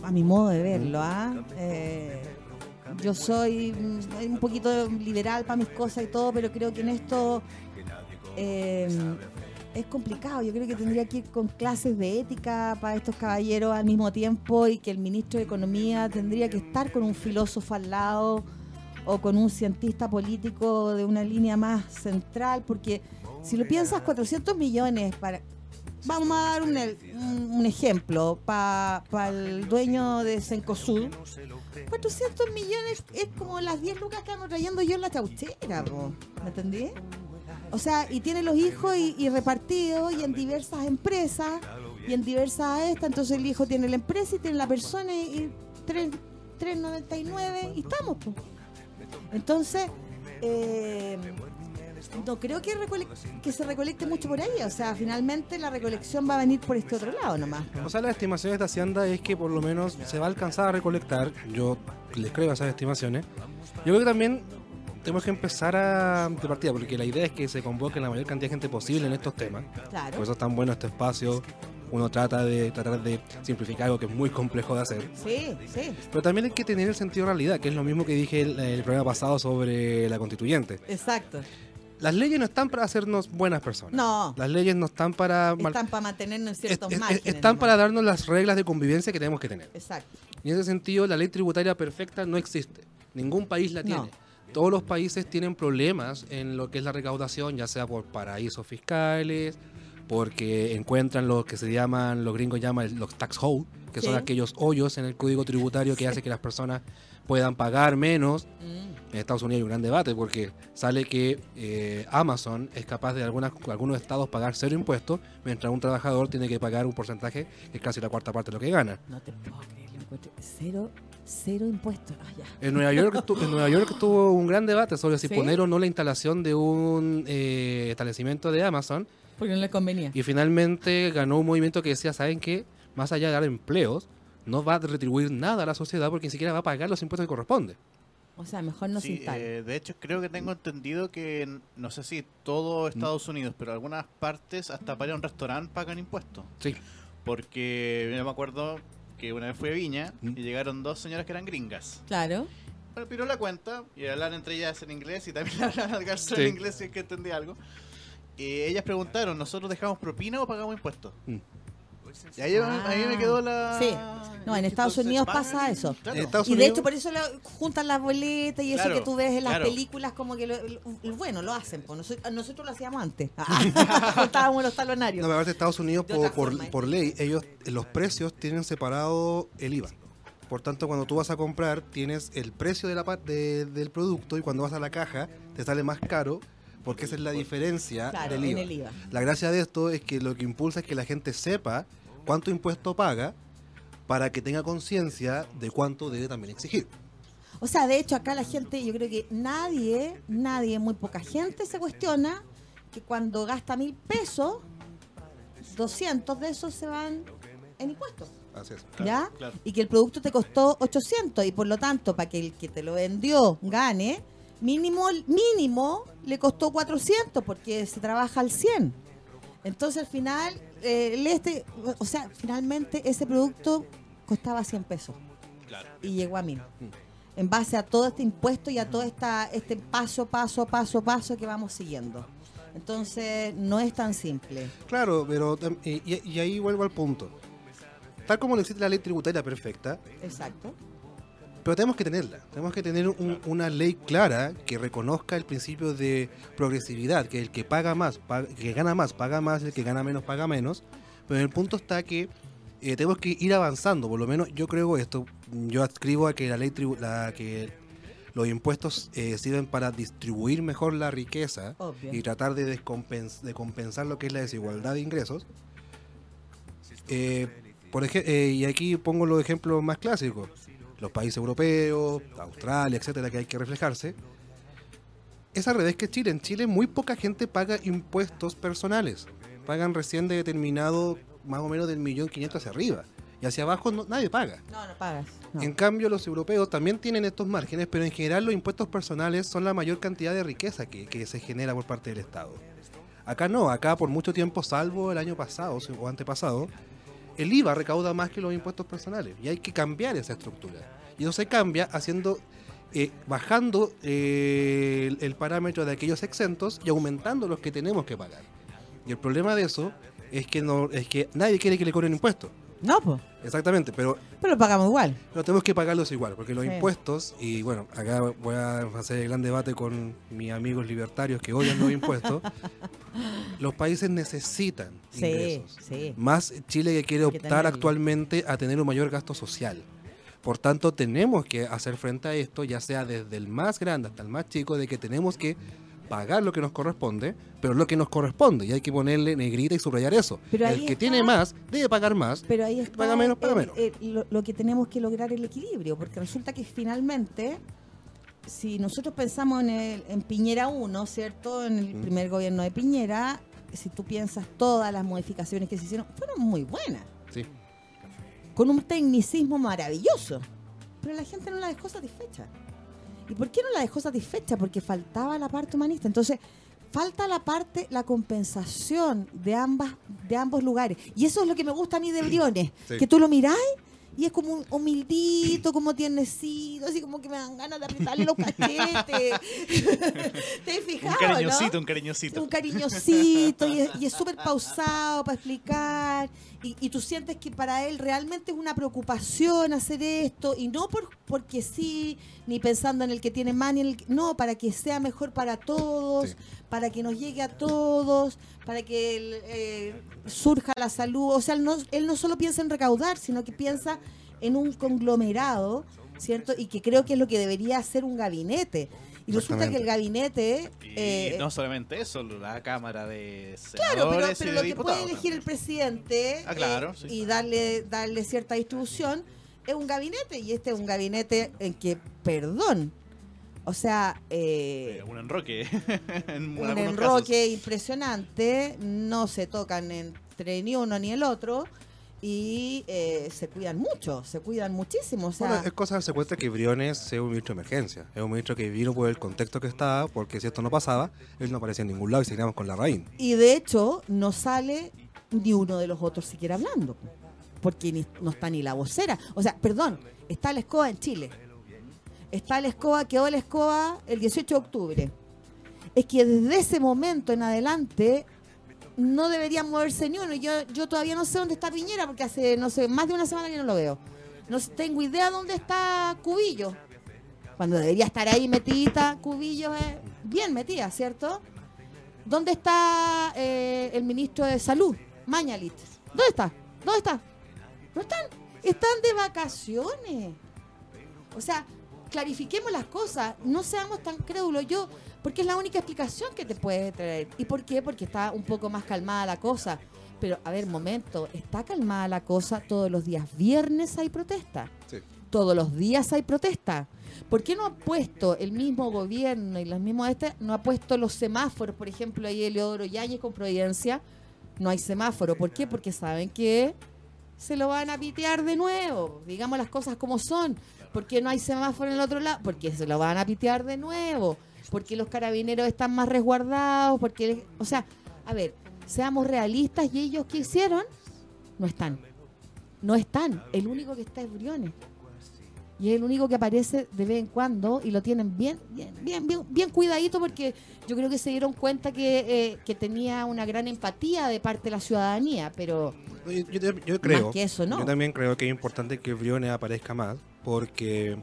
a mi modo de verlo, ¿ah? Eh, yo soy un poquito liberal para mis cosas y todo, pero creo que en esto eh, es complicado. Yo creo que tendría que ir con clases de ética para estos caballeros al mismo tiempo y que el ministro de Economía tendría que estar con un filósofo al lado o con un cientista político de una línea más central, porque si lo piensas, 400 millones para... Vamos a dar un, ejemplo para el dueño de Cencosud. 400 millones es como las 10 lucas que ando trayendo yo en la chauchera. ¿me entendí? O sea, y tiene los hijos y, y repartidos y en diversas empresas y en diversas estas. Entonces el hijo tiene la empresa y tiene la persona y 3 3.99 y estamos, po. Entonces, eh, no creo que, se recolecte mucho por ahí. O sea, finalmente la recolección va a venir por este otro lado nomás. O sea, las estimaciones de Hacienda es que por lo menos se va a alcanzar a recolectar. Yo les creo esas estimaciones. Yo creo que también tenemos que empezar a de partida, porque la idea es que se convoque la mayor cantidad de gente posible en estos temas. Claro. Por eso es tan bueno este espacio. Uno trata de tratar de simplificar algo que es muy complejo de hacer. Sí, sí, Pero también hay que tener el sentido de realidad, que es lo mismo que dije el, el programa pasado sobre la constituyente. exacto. Las leyes no están para hacernos buenas personas. No, Las leyes no están para... están para mantenernos es- ciertos es- márgenes. están para darnos las reglas de convivencia que tenemos que tener. Exacto. Y en ese sentido, la ley tributaria perfecta no existe. Ningún país la tiene. No. Todos los países tienen problemas en lo que es la recaudación, ya sea por paraísos fiscales, porque encuentran lo que se llaman, los gringos llaman los tax hole, que son aquellos hoyos en el código tributario que hace que las personas puedan pagar menos. Mm, En Estados Unidos hay un gran debate porque sale que eh, Amazon es capaz de algunas, algunos estados pagar cero impuestos, mientras un trabajador tiene que pagar un porcentaje que es casi la cuarta parte de lo que gana. no te puedo creer, lo encuentro. Cero, cero impuestos. Ah. En Nueva York, en Nueva York estuvo un gran debate sobre si ¿Sí? poner o no la instalación de un eh, establecimiento de Amazon Porque no les convenía. y finalmente ganó un movimiento que decía, ¿saben qué? Más allá de dar empleos, no va a retribuir nada a la sociedad porque ni siquiera va a pagar los impuestos que corresponde. O sea, mejor no se Sí, eh, de hecho, creo que tengo entendido que, no sé si todo Estados Unidos, pero algunas partes, hasta para ir a un restaurante pagan impuestos. Sí. Porque yo me acuerdo que una vez fui a Viña Mm. y llegaron dos señoras que eran gringas. Claro. Me piró la cuenta y hablaban entre ellas en inglés y también hablaban al garzón Sí. en inglés si es que entendía algo. Y ellas preguntaron, ¿nosotros dejamos propina o pagamos impuestos? Mm. Y ahí, Ah. ahí me quedó la... Sí. No, en Estados Entonces, Unidos pasa eso. claro. Y de hecho por eso lo- juntan las boletas y eso Claro, que tú ves en las claro. películas como que lo, lo- bueno, lo hacen. Pues nosotros, nosotros lo hacíamos antes. Juntábamos los talonarios. No, me parece Estados Unidos por, por, ¿eh? por ley, ellos los precios tienen separado el IVA. Por tanto, cuando tú vas a comprar, tienes el precio de la, de- del producto y cuando vas a la caja te sale más caro porque esa es la diferencia Claro, del en IVA. el IVA. La gracia de esto es que lo que impulsa es que la gente sepa cuánto impuesto paga para que tenga conciencia de cuánto debe también exigir. O sea, de hecho acá la gente, yo creo que nadie, nadie, muy poca gente se cuestiona que cuando gasta mil pesos, 200 de esos se van en impuestos. Así es. ¿Ya? claro. Y que el producto te costó 800 y por lo tanto, para que el que te lo vendió gane, mínimo, mínimo le costó 400 porque se trabaja al 100. Entonces al final, eh, el este, o sea, finalmente ese producto costaba 100 pesos Claro. y llegó a 1000. En base a todo este impuesto y a todo esta, este paso, paso, paso, paso que vamos siguiendo. Entonces no es tan simple. Claro, pero y, y- ahí vuelvo al punto. Tal como no existe la ley tributaria perfecta, Exacto. Pero tenemos que tenerla. Tenemos que tener un- una ley clara que reconozca el principio de progresividad, que el que paga más, paga- que gana más, paga más, el que gana menos, paga menos. Pero el punto está que eh, tenemos que ir avanzando. Por lo menos yo creo esto. Yo adscribo a que la ley tribu- la, que los impuestos eh, sirven para distribuir mejor la riqueza Obvio. y tratar de, descompens- de compensar lo que es la desigualdad de ingresos. Eh, por eh, y aquí pongo los ejemplos más clásicos. Los países europeos, Australia, etcétera, que hay que reflejarse. Es al revés que Chile. En Chile muy poca gente paga impuestos personales. Pagan recién de determinado más o menos del millón quinientos hacia arriba. Y hacia abajo no- nadie paga. No, no pagas. no. En cambio, los europeos también tienen estos márgenes, pero en general los impuestos personales son la mayor cantidad de riqueza que, que se genera por parte del Estado. Acá no, acá por mucho tiempo, salvo el año pasado o antepasado, el IVA recauda más que los impuestos personales y hay que cambiar esa estructura. Y eso se cambia haciendo, eh, bajando eh, el, el parámetro de aquellos exentos y aumentando los que tenemos que pagar. Y el problema de eso es que no, es que nadie quiere que le cobren impuestos. No, pues. Exactamente, pero Pero lo pagamos igual. pero tenemos que pagarlos igual, porque los Sí. impuestos, y bueno, acá voy a hacer el gran debate con mis amigos libertarios que odian los impuestos, los países necesitan Sí, ingresos. sí. Más Chile que quiere Hay optar actualmente a tener un mayor gasto social. Por tanto, tenemos que hacer frente a esto, ya sea desde el más grande hasta el más chico, de que tenemos que pagar lo que nos corresponde, pero lo que nos corresponde, y hay que ponerle negrita y subrayar eso. Pero el que está- tiene más debe pagar más, Pero ahí está Paga menos, paga menos. lo, lo que tenemos que lograr el equilibrio, porque resulta que finalmente, si nosotros pensamos en, el, en Piñera 1, ¿cierto? En el primer gobierno de Piñera, si tú piensas todas las modificaciones que se hicieron, fueron muy buenas, sí. con un tecnicismo maravilloso, pero la gente no la dejó satisfecha. ¿Y por qué no la dejó satisfecha? Porque faltaba la parte humanista. Entonces, falta la parte, la compensación de ambas, de ambos lugares. Y eso es lo que me gusta a mí de Briones, Sí. que tú lo mirás y es como un humildito, como tiernecito, así como que me dan ganas de apretarle los cachetes. ¿Te has Un fijado, cariñosito, no? un cariñosito. Un cariñosito y es, y es súper pausado para explicar. Y, y tú sientes que para él realmente es una preocupación hacer esto y no por porque sí, ni pensando en el que tiene más, ni en el que- no, para que sea mejor para todos, Sí. para que nos llegue a todos, para que el, eh, surja la salud. O sea, él no, él no solo piensa en recaudar, sino que piensa en un conglomerado, ¿cierto? Y que creo que es lo que debería hacer un gabinete. Y resulta que el gabinete... Y eh, no solamente eso, la Cámara de Claro, pero, Senadores pero y lo que puede elegir el presidente Ah, claro, eh, sí. y darle, darle cierta distribución es un gabinete y este es un gabinete en que, perdón, o sea, eh, un enroque. en un enroque impresionante, no se tocan entre ni uno ni el otro y eh, se cuidan mucho, se cuidan muchísimo. O sea, bueno, es cosa de darse cuenta que Briones es un ministro de emergencia. Es un ministro que vino por el contexto que estaba, porque si esto no pasaba, él no aparecía en ningún lado y seguíamos con la raíz. Y de hecho, no sale ni uno de los otros siquiera hablando, porque no está ni la vocera. O sea, perdón, está la escoba en Chile. Está la escoba, quedó la escoba el 18 de octubre. Es que desde ese momento en adelante no debería moverse ni uno. Yo, yo todavía no sé dónde está Piñera porque hace, no sé, más de una semana que no lo veo. No tengo idea dónde está Cubillo. Cuando debería estar ahí metida, Cubillo es bien metida, ¿cierto? ¿Dónde está eh, el ministro de Salud, Mañalit? ¿Dónde está? ¿Dónde está? No están. Están de vacaciones. O sea, clarifiquemos las cosas. No seamos tan crédulos. Yo porque es la única explicación que te puede traer. ¿Y por qué? Porque está un poco más calmada la cosa. Pero, a ver, momento, está calmada la cosa, todos los días viernes hay protesta. Sí. Todos los días hay protesta. ¿Por qué no ha puesto el mismo gobierno y los mismos este, no ha puesto los semáforos? Por ejemplo, ahí Eleodoro Yáñez con Providencia, no hay semáforo. ¿Por qué? Porque saben que se lo van a pitear de nuevo. Digamos las cosas como son. ¿Por qué no hay semáforo en el otro lado? Porque se lo van a pitear de nuevo porque los carabineros están más resguardados, porque, o sea, a ver, seamos realistas y ellos que hicieron, no están. No están. El único que está es Briones. Y es el único que aparece de vez en cuando y lo tienen bien, bien, bien, bien, bien cuidadito porque yo creo que se dieron cuenta que, eh, tenía una gran empatía de parte de la ciudadanía, pero yo, creo, que eso, ¿no? Yo también creo que es importante que Briones aparezca más porque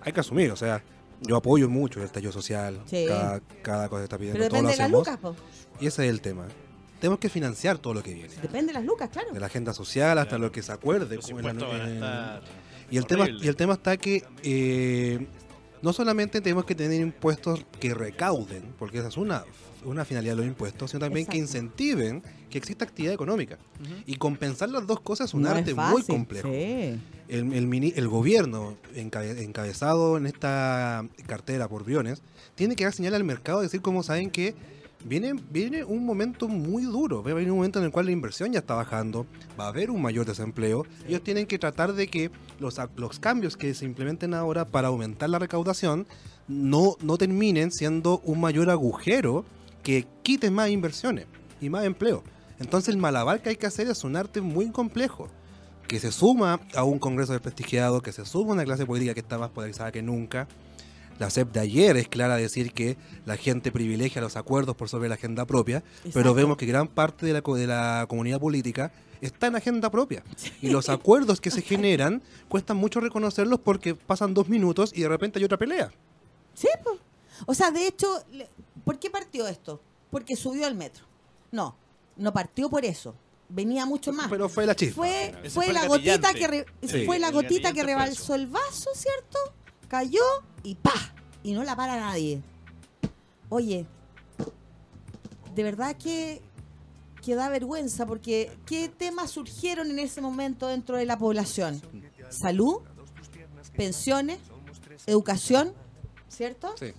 hay que asumir, o sea, yo apoyo mucho el estallido social, cada, cosa que está pidiendo. Pero depende de las lucas, Y ese es el tema. Tenemos que financiar todo lo que viene. Depende de las lucas, claro. De la agenda social hasta lo que se acuerde. y, el tema, y el tema está que eh, no solamente tenemos que tener impuestos que recauden, porque esa es una, una finalidad de los impuestos, sino también que incentiven que exista actividad económica. Y compensar las dos cosas es un arte muy complejo. El, el, el, gobierno, encabezado en esta cartera por Briones, tiene que dar señal al mercado, decir cómo saben que viene, viene un momento muy duro, va a venir un momento en el cual la inversión ya está bajando, va a haber un mayor desempleo, ellos tienen que tratar de que los, los cambios que se implementen ahora para aumentar la recaudación no, no terminen siendo un mayor agujero que quite más inversiones y más empleo. Entonces el malabar que hay que hacer es un arte muy complejo, que se suma a un Congreso desprestigiado, que se suma a una clase política que está más polarizada que nunca. La CEP de ayer es clara decir que la gente privilegia los acuerdos por sobre la agenda propia, pero vemos que gran parte de la, de la comunidad política está en agenda propia. Y los acuerdos que se generan cuestan mucho reconocerlos porque pasan dos minutos y de repente hay otra pelea. Sí, pues. O sea, de hecho, ¿por qué partió esto? Porque subió el metro. No, no partió por eso. Venía mucho más. Pero fue la chispa. Fue, fue, la gotita que fue la gotita que rebalsó el vaso, ¿cierto? Cayó y ¡pa! Y no la para nadie. Oye, de verdad que, que da vergüenza porque ¿qué temas surgieron en ese momento dentro de la población? Salud, pensiones, educación, ¿cierto? Sí.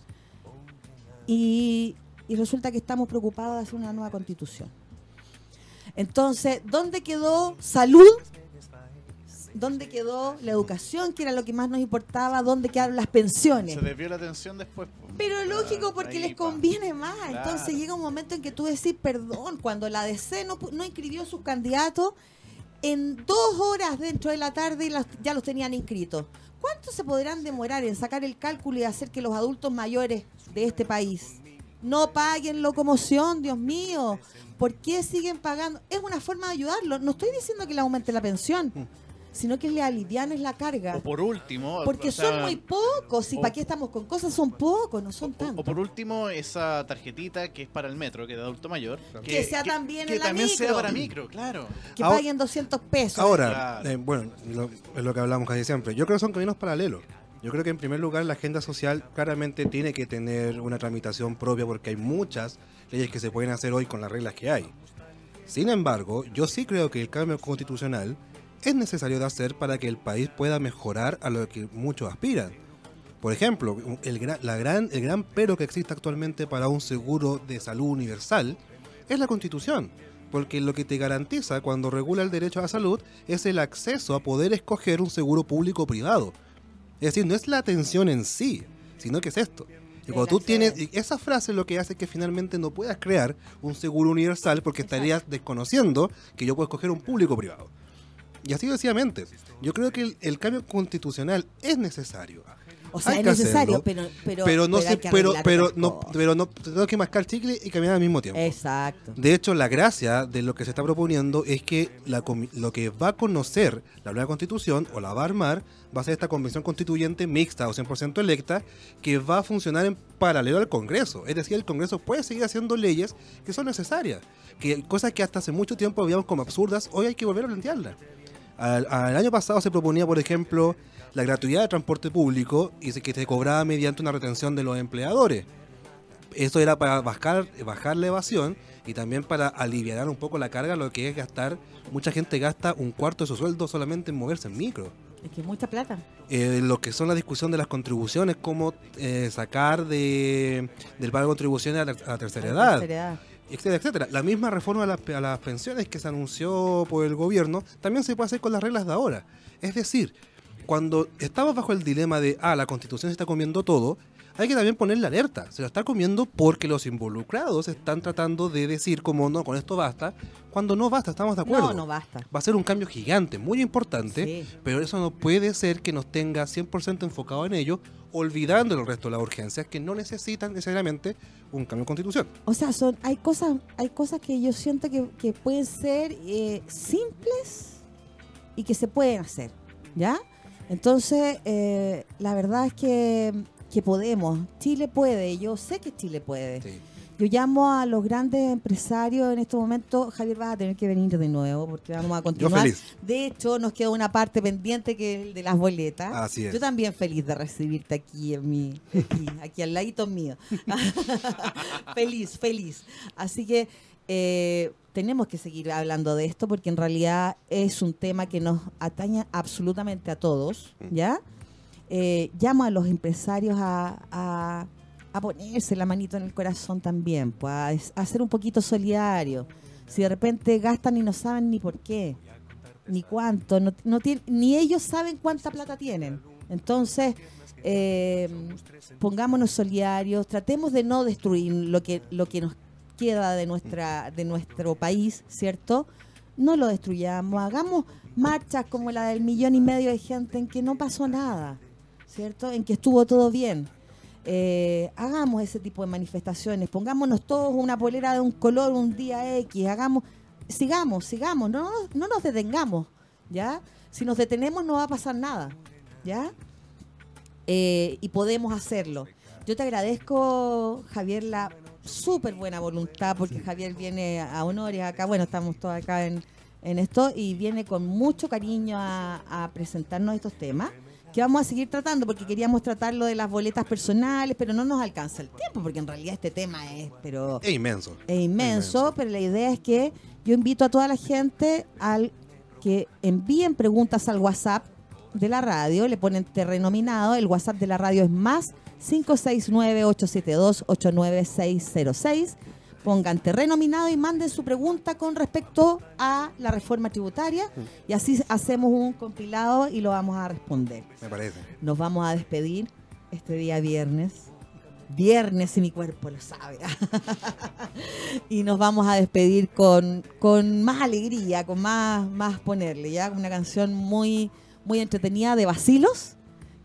Y, y resulta que estamos preocupados de hacer una nueva constitución. Entonces, ¿dónde quedó salud? ¿Dónde quedó la educación, que era lo que más nos importaba? ¿Dónde quedaron las pensiones? Se desvió la atención después. Pero lógico, porque les conviene más. Entonces llega un momento en que tú decís, perdón, cuando la DC no, no inscribió sus candidatos, en dos horas dentro de la tarde ya los tenían inscritos. ¿Cuánto se podrán demorar en sacar el cálculo y hacer que los adultos mayores de este país no paguen locomoción, Dios mío? ¿Por qué siguen pagando? Es una forma de ayudarlo. No estoy diciendo que le aumente la pensión. Sino que le alivianes la carga. O por último... Porque son muy pocos, y para qué estamos con cosas, son pocos, no son tantos. O por último, esa tarjetita que es para el metro, que es de adulto mayor. Que, sea también en la también micro. sea para micro, claro. Que paguen 200 pesos. Ahora, eh, bueno, es lo que hablamos casi siempre. Yo creo que son caminos paralelos. Yo creo que en primer lugar la agenda social claramente tiene que tener una tramitación propia porque hay muchas leyes que se pueden hacer hoy con las reglas que hay. Sin embargo, yo sí creo que el cambio constitucional es necesario de hacer para que el país pueda mejorar a lo que muchos aspiran. Por ejemplo, el gran, la gran, el gran pero que existe actualmente para un seguro de salud universal es la constitución. porque lo que te garantiza cuando regula el derecho a la salud es el acceso a poder escoger un seguro público o privado. Es decir, no es la atención en sí, sino que es esto. Y cuando tú tienes esa frase lo que hace es que finalmente no puedas crear un seguro universal porque estarías desconociendo que yo puedo escoger un público o privado. Y así sucesivamente. Yo creo que el, cambio constitucional es necesario. O sea, es necesario, pero, pero, pero no se, pero, pero no, pero no tengo que mascar chicle y caminar al mismo tiempo. Exacto. De hecho, la gracia de lo que se está proponiendo es que la, lo que va a conocer la nueva constitución o la va a armar va a ser esta convención constituyente mixta o 100% electa que va a funcionar en paralelo al Congreso. Es decir, el Congreso puede seguir haciendo leyes que son necesarias, que cosas que hasta hace mucho tiempo veíamos como absurdas, hoy hay que volver a plantearlas. Al, año pasado se proponía, por ejemplo, la gratuidad de transporte público y que se cobraba mediante una retención de los empleadores. Eso era para bajar, bajar la evasión y también para aliviar un poco la carga, lo que es gastar. Mucha gente gasta un cuarto de su sueldo solamente en moverse en micro. Es que es mucha plata. Eh, lo que son la discusión de las contribuciones, cómo eh, sacar de, del pago de contribuciones a la, tercera edad etcétera, etcétera. La misma reforma a las, pensiones que se anunció por el gobierno también se puede hacer con las reglas de ahora. Es decir, cuando estamos bajo el dilema de, ah, la constitución se está comiendo todo, hay que también poner la alerta. Se lo está comiendo porque los involucrados están tratando de decir como no, con esto basta, cuando no basta, estamos de acuerdo. No, no basta. Va a ser un cambio gigante, muy importante, pero eso no puede ser que nos tenga 100% enfocado en ello, olvidando el resto de las urgencias que no necesitan necesariamente un cambio de constitución. O sea, son hay cosas hay cosas que yo siento que, pueden ser eh, simples y que se pueden hacer, ¿ya? Entonces, eh, la verdad es que que podemos. Chile puede, yo sé que Chile puede. Yo llamo a los grandes empresarios en este momento. Javier, vas a tener que venir de nuevo porque vamos a continuar. De hecho, nos queda una parte pendiente que es el de las boletas. Así es. Yo también feliz de recibirte aquí en mi, aquí, al ladito mío. feliz, feliz. Así que eh, tenemos que seguir hablando de esto porque en realidad es un tema que nos atañe absolutamente a todos, mm. Eh, llamo a los empresarios a, ponerse la manito en el corazón también, pues, a, ser un poquito solidario. Si de repente gastan y no saben ni por qué, ni cuánto, no, ni ellos saben cuánta plata tienen. Entonces, eh, pongámonos solidarios, tratemos de no destruir lo que, lo que nos queda de, nuestra, de nuestro país, ¿cierto? No lo destruyamos, hagamos marchas como la del millón y medio de gente en que no pasó nada. ¿Cierto? En que estuvo todo bien. Eh, hagamos ese tipo de manifestaciones, pongámonos todos una polera de un color un día X, hagamos, sigamos, sigamos, no, no nos detengamos, ¿ya? Si nos detenemos no va a pasar nada, ¿ya? Eh, y podemos hacerlo. Yo te agradezco, Javier, la súper buena voluntad, porque Javier viene a honores acá, bueno, estamos todos acá en, esto, y viene con mucho cariño a presentarnos estos temas que vamos a seguir tratando porque queríamos tratar lo de las boletas personales, pero no nos alcanza el tiempo porque en realidad este tema es pero es inmenso. Es inmenso, pero la idea es que yo invito a toda la gente al que envíen preguntas al WhatsApp de la radio, le ponen terreno minado, el WhatsApp de la radio es más 569 872 89606 pongan terreno minado y manden su pregunta con respecto a la reforma tributaria y así hacemos un compilado y lo vamos a responder. Me parece. Nos vamos a despedir este día viernes. Viernes y mi cuerpo lo sabe. y nos vamos a despedir con, con más alegría, con más, más ponerle, ¿ya? Una canción muy, muy entretenida de Basilos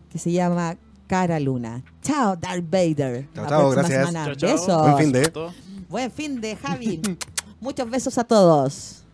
que se llama Cara Luna. Chao, Darth Vader. Chao, chao, gracias. Chao, Buen fin de. Buen fin de Javi. Muchos besos a todos.